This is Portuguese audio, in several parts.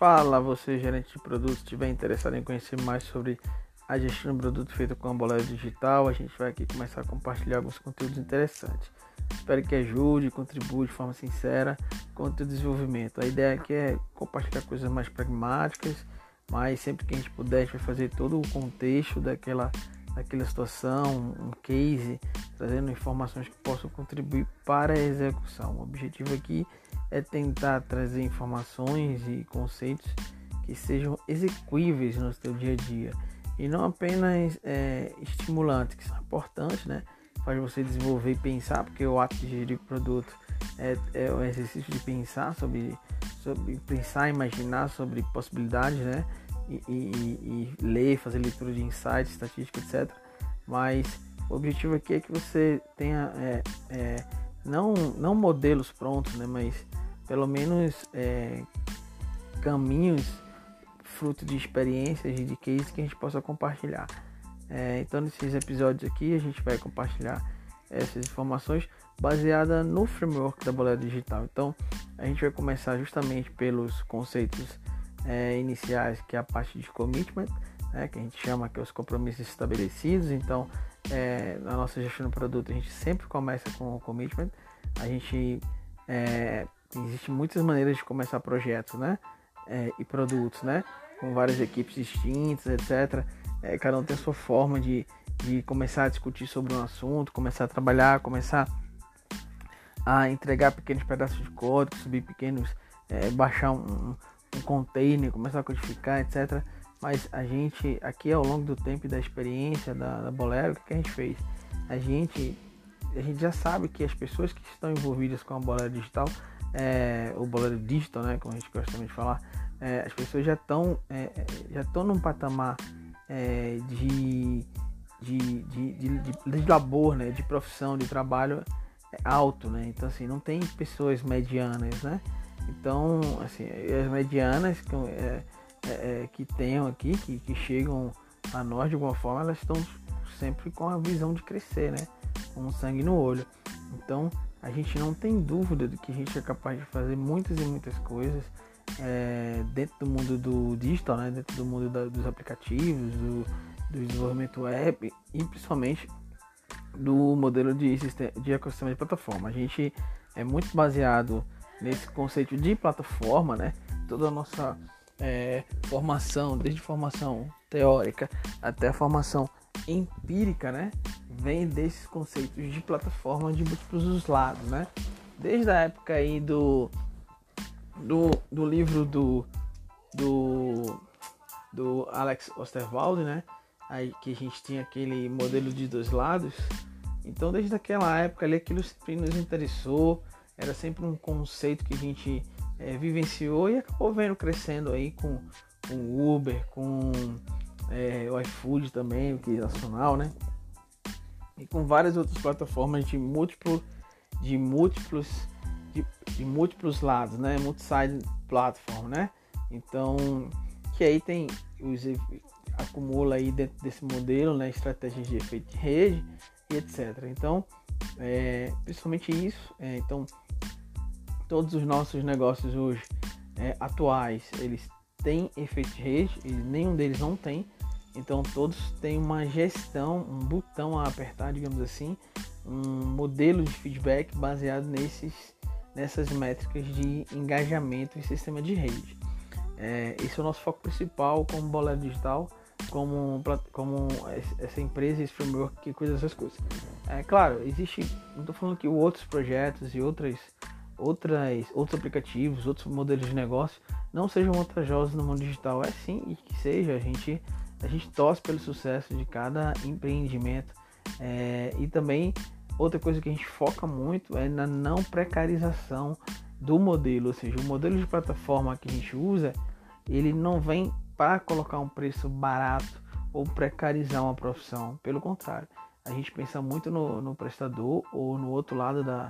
Fala você, gerente de produtos, estiver interessado em conhecer mais sobre a gestão de produto feita com a bolera digital, a gente vai aqui começar a compartilhar alguns conteúdos interessantes. Espero que ajude, contribua de forma sincera com o teu desenvolvimento. A ideia aqui é compartilhar coisas mais pragmáticas, mas sempre que a gente puder, a gente vai fazer todo o contexto daquela, daquela situação, um case, trazendo informações que possam contribuir para a execução. O objetivo aqui é tentar trazer informações e conceitos que sejam execuíveis no seu dia a dia e não apenas é, estimulantes, que são importantes, né? Faz você desenvolver e pensar, porque o ato de gerir o produto é, é o exercício de pensar sobre, sobre pensar, imaginar sobre possibilidades, né? E, e, e ler, fazer leitura de insights, estatística, etc. Mas o objetivo aqui é que você tenha é, é, não, não modelos prontos, né? Mas pelo menos é, caminhos fruto de experiências e de cases que a gente possa compartilhar. É, então, nesses episódios aqui, a gente vai compartilhar essas informações baseada no framework da boleta digital. Então, a gente vai começar justamente pelos conceitos é, iniciais, que é a parte de commitment, né, que a gente chama que é os compromissos estabelecidos. Então, é, na nossa gestão do produto, a gente sempre começa com o commitment. A gente é, Existem muitas maneiras de começar projetos, né? É, e produtos, né? Com várias equipes distintas, etc. É, cada um tem a sua forma de, de começar a discutir sobre um assunto, começar a trabalhar, começar a entregar pequenos pedaços de código, subir pequenos, é, baixar um, um container, começar a codificar, etc. Mas a gente, aqui ao longo do tempo e da experiência da, da Bolero, o que a gente fez? A gente, a gente já sabe que as pessoas que estão envolvidas com a Bolero Digital é, o Bolero Digital, né, como a gente gosta de falar, é, as pessoas já estão é, é, já estão num patamar é, de, de, de, de, de, labor, né, de profissão, de trabalho alto, né? Então assim, não tem pessoas medianas, né? Então, assim, as medianas que, é, é, que tenham aqui, que, que chegam a nós de alguma forma, elas estão sempre com a visão de crescer, né? Com um sangue no olho. Então, a gente não tem dúvida de que a gente é capaz de fazer muitas e muitas coisas é, dentro do mundo do digital, né? dentro do mundo da, dos aplicativos, do, do, desenvolvimento web e principalmente do modelo de, de ecossistema de plataforma. A gente é muito baseado nesse conceito de plataforma, né? Toda a nossa é, formação, desde formação teórica até a formação empírica, né? vem desses conceitos de plataforma de múltiplos lados, né? Desde a época aí do do, do livro do, do do Alex Osterwald, né? Aí que a gente tinha aquele modelo de dois lados. Então, desde aquela época ali, aquilo sempre nos interessou. Era sempre um conceito que a gente é, vivenciou e acabou vendo crescendo aí com, o Uber, com é, o iFood também, que é nacional, né? e com várias outras plataformas de múltiplo de múltiplos de, de múltiplos lados, né? Multi-side platform, né? Então, que aí tem os acumula aí dentro desse modelo, né? Estratégias de efeito de rede e etc. Então, é, principalmente isso. É, então, todos os nossos negócios hoje é, atuais, eles têm efeito de rede e nenhum deles não tem. Então todos têm uma gestão, um botão a apertar, digamos assim, um modelo de feedback baseado nesses, nessas métricas de engajamento em sistema de rede. É, esse é o nosso foco principal como Bolero Digital, como, como essa empresa, esse framework que cuida dessas coisas. É claro, existe, não estou falando que outros projetos e outras, outras, outros aplicativos, outros modelos de negócio não sejam vantajosos no mundo digital. É sim, e que seja, a gente a gente torce pelo sucesso de cada empreendimento. É, e também outra coisa que a gente foca muito é na não precarização do modelo, ou seja, o modelo de plataforma que a gente usa, ele não vem para colocar um preço barato ou precarizar uma profissão, pelo contrário, a gente pensa muito no, no prestador ou no outro lado da,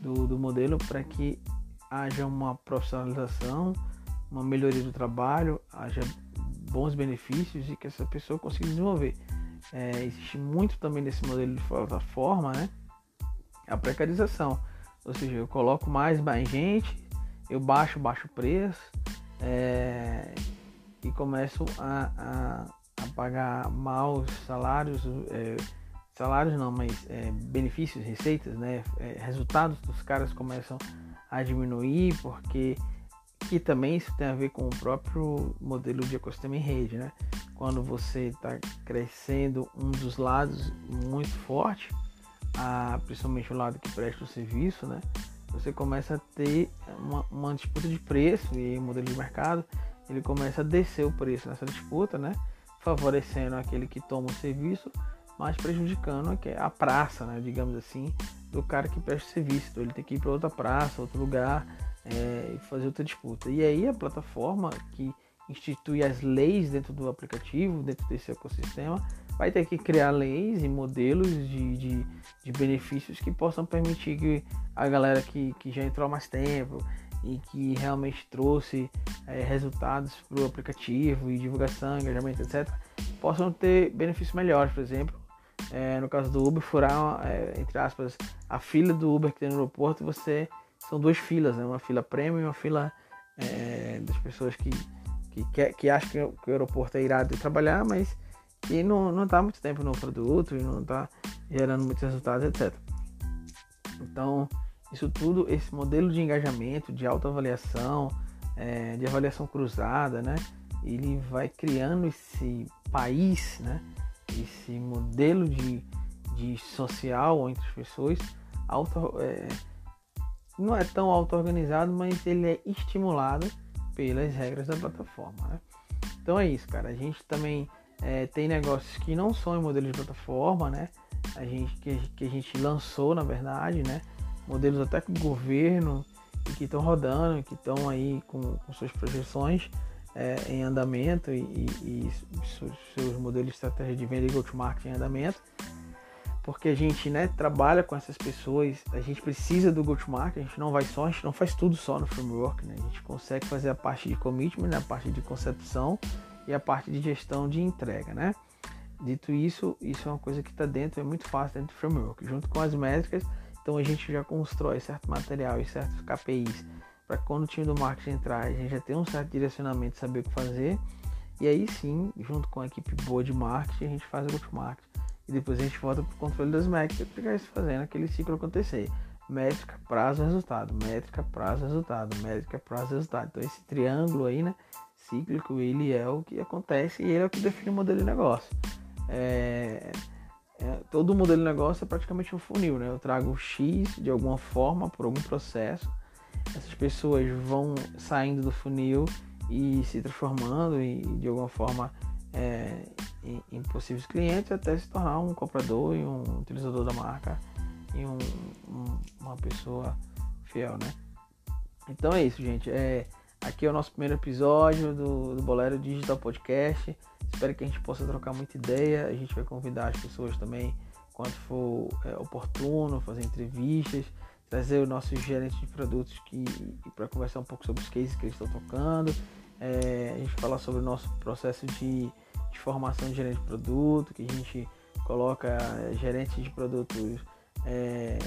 do, do modelo para que haja uma profissionalização, uma melhoria do trabalho, haja bons benefícios e que essa pessoa consiga desenvolver. É, existe muito também nesse modelo de plataforma, né? A precarização. Ou seja, eu coloco mais, mais gente, eu baixo, baixo preço é, que começam a, a, a pagar maus salários, é, salários não, mas é, benefícios, receitas, né? É, resultados dos caras começam a diminuir porque que também isso tem a ver com o próprio modelo de ecossistema em rede, né? Quando você está crescendo um dos lados muito forte, a, principalmente o lado que presta o serviço, né? Você começa a ter uma, uma disputa de preço e o modelo de mercado ele começa a descer o preço nessa disputa, né? Favorecendo aquele que toma o serviço, mas prejudicando a praça, né? Digamos assim, do cara que presta serviço. Então ele tem que ir para outra praça, outro lugar é, e fazer outra disputa. E aí a plataforma que institui as leis dentro do aplicativo, dentro desse ecossistema, vai ter que criar leis e modelos de, de, de benefícios que possam permitir que a galera que, que já entrou há mais tempo e que realmente trouxe é, resultados para o aplicativo e divulgação, engajamento, etc., possam ter benefícios melhores, por exemplo. É, no caso do Uber, furar, é, entre aspas, a fila do Uber que tem no aeroporto, você são duas filas, né? uma fila premium e uma fila é, das pessoas que, que, que, que acham que o aeroporto é irado de trabalhar, mas que não, não tá muito tempo no produto e não está gerando muitos resultados, etc. Então, isso tudo, esse modelo de engajamento, de autoavaliação, é, de avaliação cruzada, né? Ele vai criando esse país, né? Esse modelo de, de social entre as pessoas auto, é, não é tão auto-organizado, mas ele é estimulado pelas regras da plataforma. Né? Então é isso, cara. A gente também é, tem negócios que não são em modelo de plataforma, né? A gente, que, que a gente lançou, na verdade, né? Modelos até com o governo que estão rodando, que estão aí com, com, suas projeções é, em andamento e, e, e seus, seus, modelos de estratégia de venda e go-to-market em andamento porque a gente né, trabalha com essas pessoas, a gente precisa do go-to-market, a gente não vai só, a gente não faz tudo só no framework, né? a gente consegue fazer a parte de commitment, né, a parte de concepção e a parte de gestão de entrega. Né? Dito isso, isso é uma coisa que está dentro, é muito fácil dentro do framework, junto com as métricas, então a gente já constrói certo material e certos KPIs para quando o time do marketing entrar, a gente já tem um certo direcionamento, saber o que fazer, e aí sim, junto com a equipe boa de marketing, a gente faz o go-to-market e depois a gente volta para o controle das métricas para isso fazendo aquele ciclo acontecer. Métrica, prazo, resultado. Métrica, prazo, resultado. Métrica, prazo, resultado. Então esse triângulo aí, né, cíclico, ele é o que acontece e ele é o que define o modelo de negócio. É, é, todo modelo de negócio é praticamente um funil, né? Eu trago X de alguma forma, por algum processo. Essas pessoas vão saindo do funil e se transformando e de alguma forma é, em, possíveis clientes até se tornar um comprador e um utilizador da marca e um, um, uma pessoa fiel, né? Então é isso, gente. É, aqui é o nosso primeiro episódio do, do Bolero Digital Podcast. Espero que a gente possa trocar muita ideia. A gente vai convidar as pessoas também, quando for é, oportuno, fazer entrevistas, trazer os nossos gerentes de produtos que para conversar um pouco sobre os cases que eles estão tocando. É, a gente falar sobre o nosso processo de de formação de gerente de produto, que a gente coloca gerentes de produtos, é,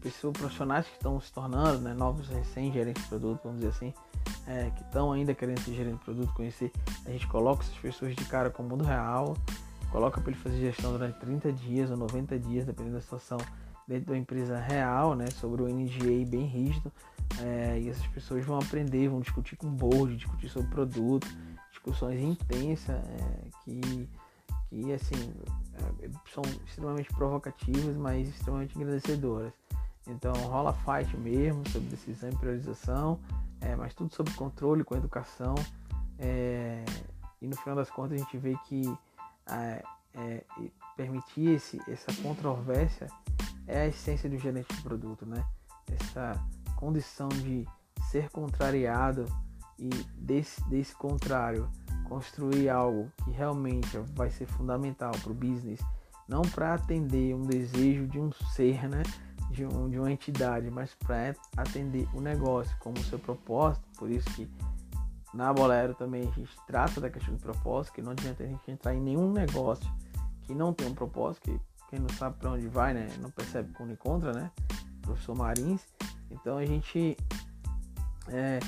pessoas profissionais que estão se tornando, né, novos recém-gerentes de produto, vamos dizer assim, é, que estão ainda querendo ser gerente de produto, conhecer, a gente coloca essas pessoas de cara com o mundo real, coloca para ele fazer gestão durante 30 dias ou 90 dias, dependendo da situação, dentro da empresa real, né, sobre o NGA bem rígido, é, e essas pessoas vão aprender, vão discutir com o board, discutir sobre produto, discussões intensas é, que, que assim é, são extremamente provocativas, mas extremamente agradecedoras. Então rola fight mesmo sobre decisão e priorização, é, mas tudo sobre controle com educação. É, e no final das contas a gente vê que é, é, permitir esse, essa controvérsia é a essência do gerente de produto, né? Essa condição de ser contrariado e desse, desse contrário construir algo que realmente vai ser fundamental para o business, não para atender um desejo de um ser, né, de, um, de uma entidade, mas para atender o negócio como seu propósito. Por isso que na Bolero também a gente trata da questão do propósito, que não adianta a gente entrar em nenhum negócio que não tem um propósito, que quem não sabe para onde vai, né, não percebe quando encontra, né, professor Marins. Então a gente é,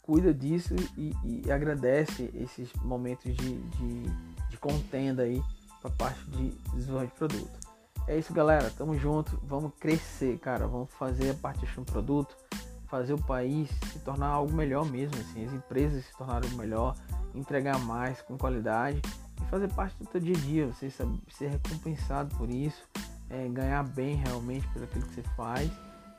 cuida disso e, e agradece esses momentos de, de, de contenda aí para parte de desenvolvimento de produto. É isso, galera. Tamo junto. Vamos crescer, cara. Vamos fazer a parte de um produto, fazer o país se tornar algo melhor mesmo, assim, as empresas se tornarem melhor, entregar mais com qualidade fazer parte do teu dia a dia. Você sabe, ser recompensado por isso, é, ganhar bem realmente por aquilo que você faz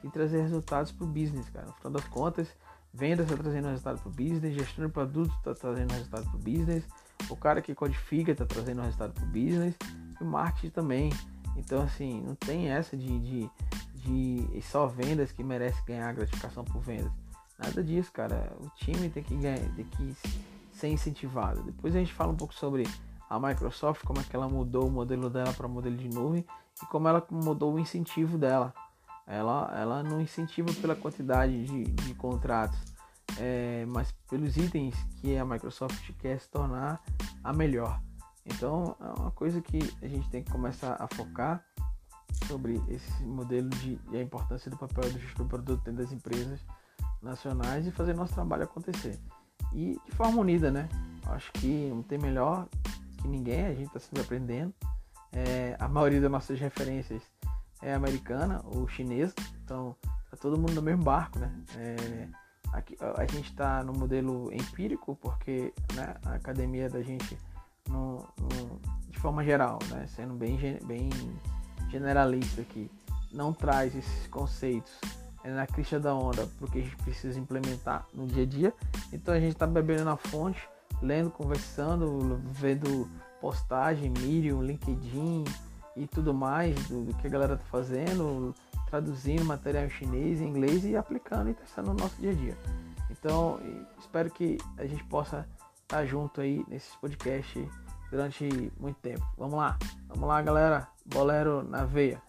e trazer resultados para o business, cara. No final das contas, vendas está trazendo resultado para o business, gestão de produtos está trazendo resultado para o business, o cara que codifica está trazendo resultado para o business e o marketing também. Então, assim, não tem essa de, de, de só vendas que merece ganhar gratificação por vendas. Nada disso, cara. O time tem que, ganhar, tem que ser incentivado. Depois a gente fala um pouco sobre a Microsoft, como é que ela mudou o modelo dela para modelo de nuvem e como ela mudou o incentivo dela. Ela, ela não incentiva pela quantidade de, de contratos, é, mas pelos itens que a Microsoft quer se tornar a melhor. Então é uma coisa que a gente tem que começar a focar sobre esse modelo de, e a importância do papel do gestor produto dentro das empresas nacionais e fazer nosso trabalho acontecer. E de forma unida, né? Acho que não tem melhor que ninguém, a gente está sempre aprendendo. É, a maioria das nossas referências é americana ou chinesa, então tá todo mundo no mesmo barco, né? É, aqui, a gente está no modelo empírico porque né, a academia da gente, no, no, de forma geral, né, sendo bem, bem generalista aqui, não traz esses conceitos é na crista da onda porque a gente precisa implementar no dia a dia. Então a gente está bebendo na fonte, lendo, conversando, vendo postagem, Medium, LinkedIn, e tudo mais do, do que a galera tá fazendo, traduzindo material em chinês, em inglês e aplicando e testando no nosso dia a dia. Então, espero que a gente possa estar tá junto aí nesses podcasts durante muito tempo. Vamos lá, vamos lá, galera. Bolero na veia.